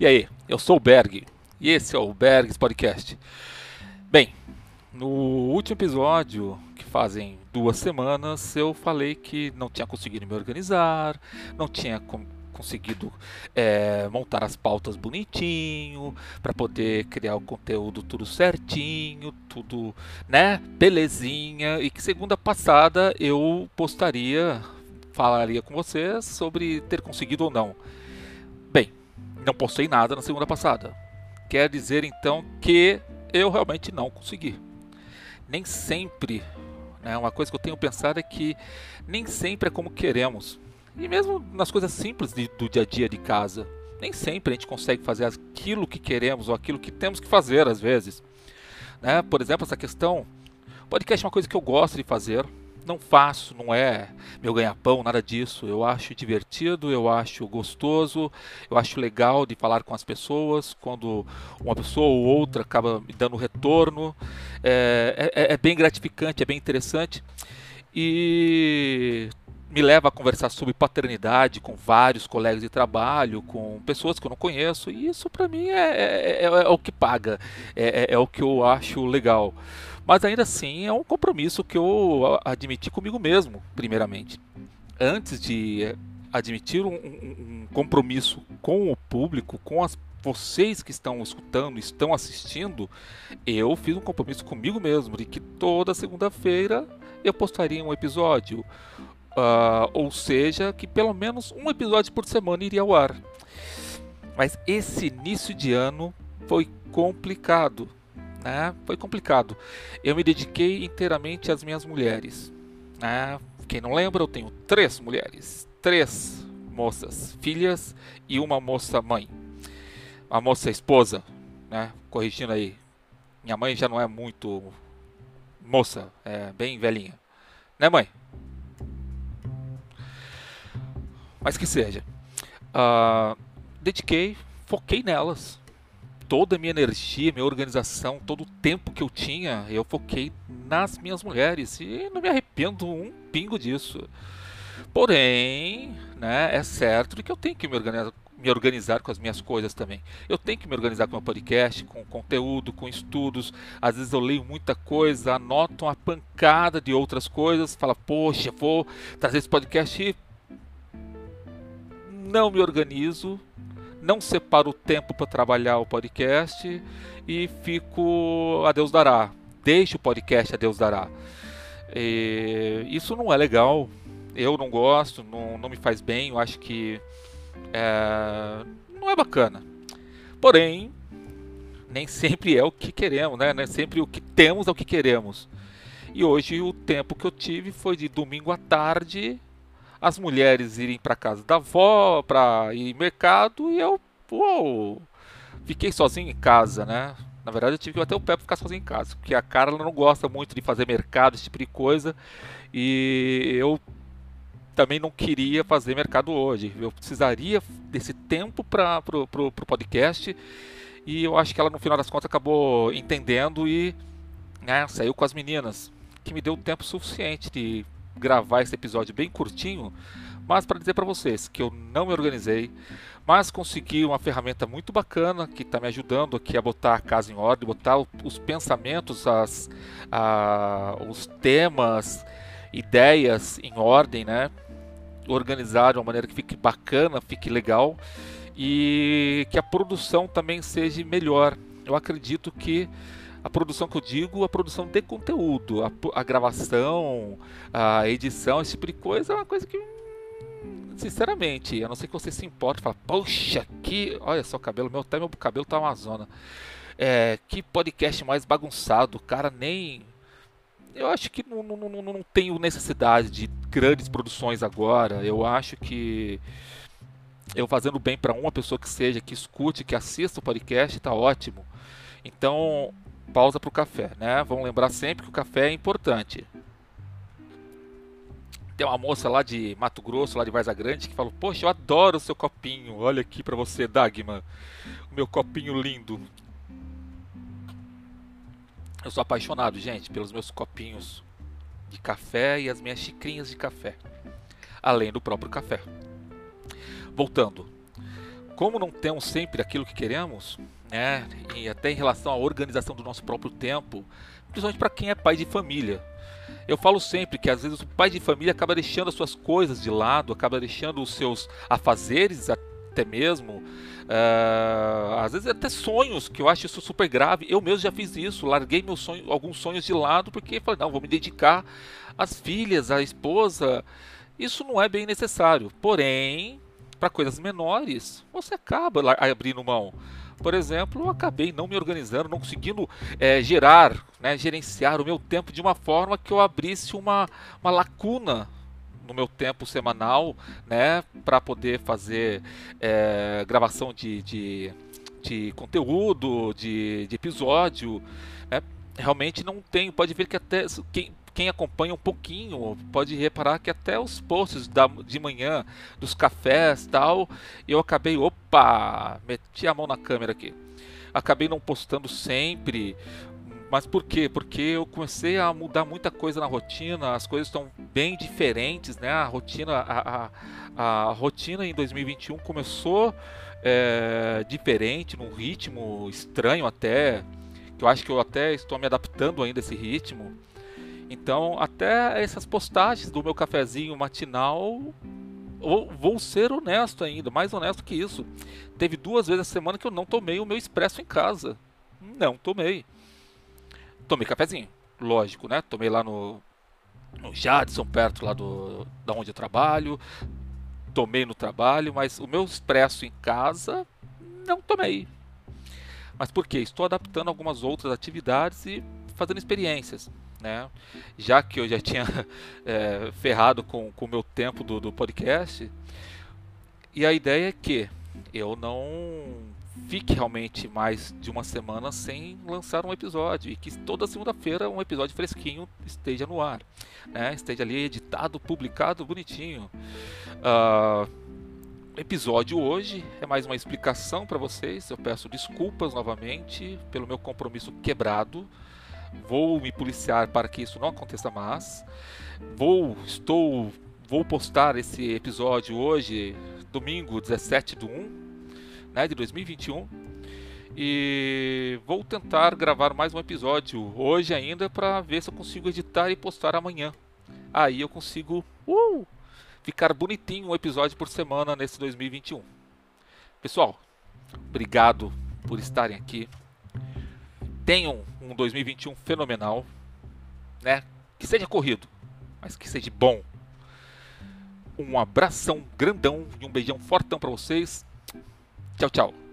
E aí, eu sou o Berg e esse é o Bergs Podcast. Bem, no último episódio, que fazem duas semanas, eu falei que não tinha conseguido me organizar, não tinha conseguido é, montar as pautas bonitinho, para poder criar o conteúdo tudo certinho, tudo, né, belezinha, e que segunda passada eu postaria, falaria com vocês sobre ter conseguido ou não. Não postei nada na segunda passada. Quer dizer então que eu realmente não consegui. Nem sempre, né, uma coisa que eu tenho pensado é que nem sempre é como queremos. E mesmo nas coisas simples de, do dia a dia de casa, nem sempre a gente consegue fazer aquilo que queremos ou aquilo que temos que fazer às vezes. Né? Por exemplo, essa questão, podcast é uma coisa que eu gosto de fazer, não faço, não é meu ganha-pão, nada disso. Eu acho divertido, eu acho gostoso, eu acho legal de falar com as pessoas. Quando uma pessoa ou outra acaba me dando retorno, é, é, é bem gratificante, é bem interessante. E me leva a conversar sobre paternidade com vários colegas de trabalho, com pessoas que eu não conheço, e isso para mim é, é, é, é, o que paga, é, é, é o que eu acho legal. Mas ainda assim é um compromisso que eu admiti comigo mesmo, primeiramente. Antes de admitir um, um, um compromisso com o público, com as vocês que estão escutando, estão assistindo, eu fiz um compromisso comigo mesmo de que toda segunda-feira eu postaria um episódio. Uh, ou seja, que pelo menos um episódio por semana iria ao ar. Mas esse início de ano foi complicado né? Foi complicado. Eu me dediquei inteiramente às minhas mulheres. Né? Quem não lembra, eu tenho três mulheres, três moças, filhas e uma moça mãe. A moça esposa, né? Corrigindo aí. Minha mãe já não é muito moça, é bem velhinha. Né, mãe? Mas que seja. Uh, dediquei, foquei nelas toda a minha energia, minha organização, todo o tempo que eu tinha, eu foquei nas minhas mulheres e não me arrependo um pingo disso. Porém, né, é certo que eu tenho que me organizar, me organizar com as minhas coisas também. Eu tenho que me organizar com meu podcast, com conteúdo, com estudos. Às vezes eu leio muita coisa, anoto uma pancada de outras coisas, falo, poxa, vou trazer esse podcast e não me organizo, não separo o tempo para trabalhar o podcast e fico a Deus dará. Deixo o podcast a Deus dará. E isso não é legal. Eu não gosto, não, não me faz bem. Eu acho que é, não é bacana. Porém, nem sempre é o que queremos, né? Nem sempre o que temos é o que queremos. E hoje o tempo que eu tive foi de domingo à tarde as mulheres irem para casa da avó, para ir mercado, e eu, uou, fiquei sozinho em casa, né? Na verdade, eu tive que bater o pé para ficar sozinho em casa, porque a Carla não gosta muito de fazer mercado, esse tipo de coisa, e eu também não queria fazer mercado hoje. Eu precisaria desse tempo para pro, pro, pro podcast, e eu acho que ela no final das contas acabou entendendo e né, saiu com as meninas, que me deu tempo suficiente de gravar esse episódio bem curtinho, mas para dizer para vocês que eu não me organizei, mas consegui uma ferramenta muito bacana que está me ajudando aqui a botar a casa em ordem, botar os pensamentos, as, a, os temas, ideias em ordem, né? Organizar de uma maneira que fique bacana, fique legal e que a produção também seja melhor. Eu acredito que a produção que eu digo, a produção de conteúdo, a, a gravação, a edição, esse tipo de coisa é uma coisa que sinceramente, a não ser que você se importe, fala, poxa, que, olha só o cabelo, meu até meu cabelo tá uma zona. É, que podcast mais bagunçado, cara, nem eu acho que não, não, não, não tenho necessidade de grandes produções agora. Eu acho que eu fazendo bem para uma pessoa que seja, que escute, que assista o podcast, está ótimo. Então, pausa para o café, né? Vamos lembrar sempre que o café é importante. Tem uma moça lá de Mato Grosso, lá de Varza Grande, que falou: Poxa, eu adoro o seu copinho. Olha aqui para você, Dagma. O meu copinho lindo. Eu sou apaixonado, gente, pelos meus copinhos de café e as minhas xicrinhas de café. Além do próprio café. Voltando. como não temos sempre aquilo que queremos, né, e até em relação à organização do nosso próprio tempo, principalmente para quem é pai de família. Eu falo sempre que às vezes o pai de família acaba deixando as suas coisas de lado, acaba deixando os seus afazeres até mesmo, uh, às vezes até sonhos, que eu acho isso super grave. Eu mesmo já fiz isso, larguei meus sonhos, alguns sonhos de lado porque falei, não, vou me dedicar às filhas, à esposa. Isso não é bem necessário. Porém, para coisas menores, você acaba abrindo mão. Por exemplo, eu acabei não me organizando, não conseguindo é, gerar, né, gerenciar o meu tempo de uma forma que eu abrisse uma, uma lacuna no meu tempo semanal, né, para poder fazer é, gravação de, de, de, conteúdo, de, de episódio. Né? Realmente não tenho. Pode ver que até quem, quem acompanha um pouquinho pode reparar que até os posts da, de manhã, dos cafés tal, eu acabei, opa, meti a mão na câmera aqui. Acabei não postando sempre. Mas por quê? Porque eu comecei a mudar muita coisa na rotina, as coisas estão bem diferentes, né? A rotina, a, a, a rotina em 2021 começou é, diferente, num ritmo estranho até, que eu acho que eu até estou me adaptando ainda a esse ritmo. Então, até essas postagens do meu cafezinho matinal, vou ser honesto ainda, mais honesto que isso. Teve duas vezes a semana que eu não tomei o meu expresso em casa. Não tomei. Tomei cafezinho, lógico, né? Tomei lá no, no Jadson, perto lá do, da onde eu trabalho. Tomei no trabalho, mas o meu expresso em casa, não tomei. Mas por quê? Estou adaptando algumas outras atividades e fazendo experiências né? Já que eu já tinha é, ferrado com o meu tempo do, do podcast. E a ideia é que eu não fique realmente mais de uma semana sem lançar um episódio e que toda segunda-feira um episódio fresquinho esteja no ar, né? esteja ali editado, publicado, bonitinho. Uh, episódio hoje é mais uma explicação para vocês. Eu peço desculpas novamente pelo meu compromisso quebrado Vou me policiar para que isso não aconteça mais. Vou, estou, vou postar esse episódio hoje, domingo 17 de 1, né, de 2021. E vou tentar gravar mais um episódio hoje ainda para ver se eu consigo editar e postar amanhã. Aí eu consigo uh, ficar bonitinho um episódio por semana nesse 2021. Pessoal, obrigado por estarem aqui tenham um 2021 fenomenal, né? Que seja corrido, mas que seja bom. Um abração grandão e um beijão fortão para vocês. Tchau, tchau.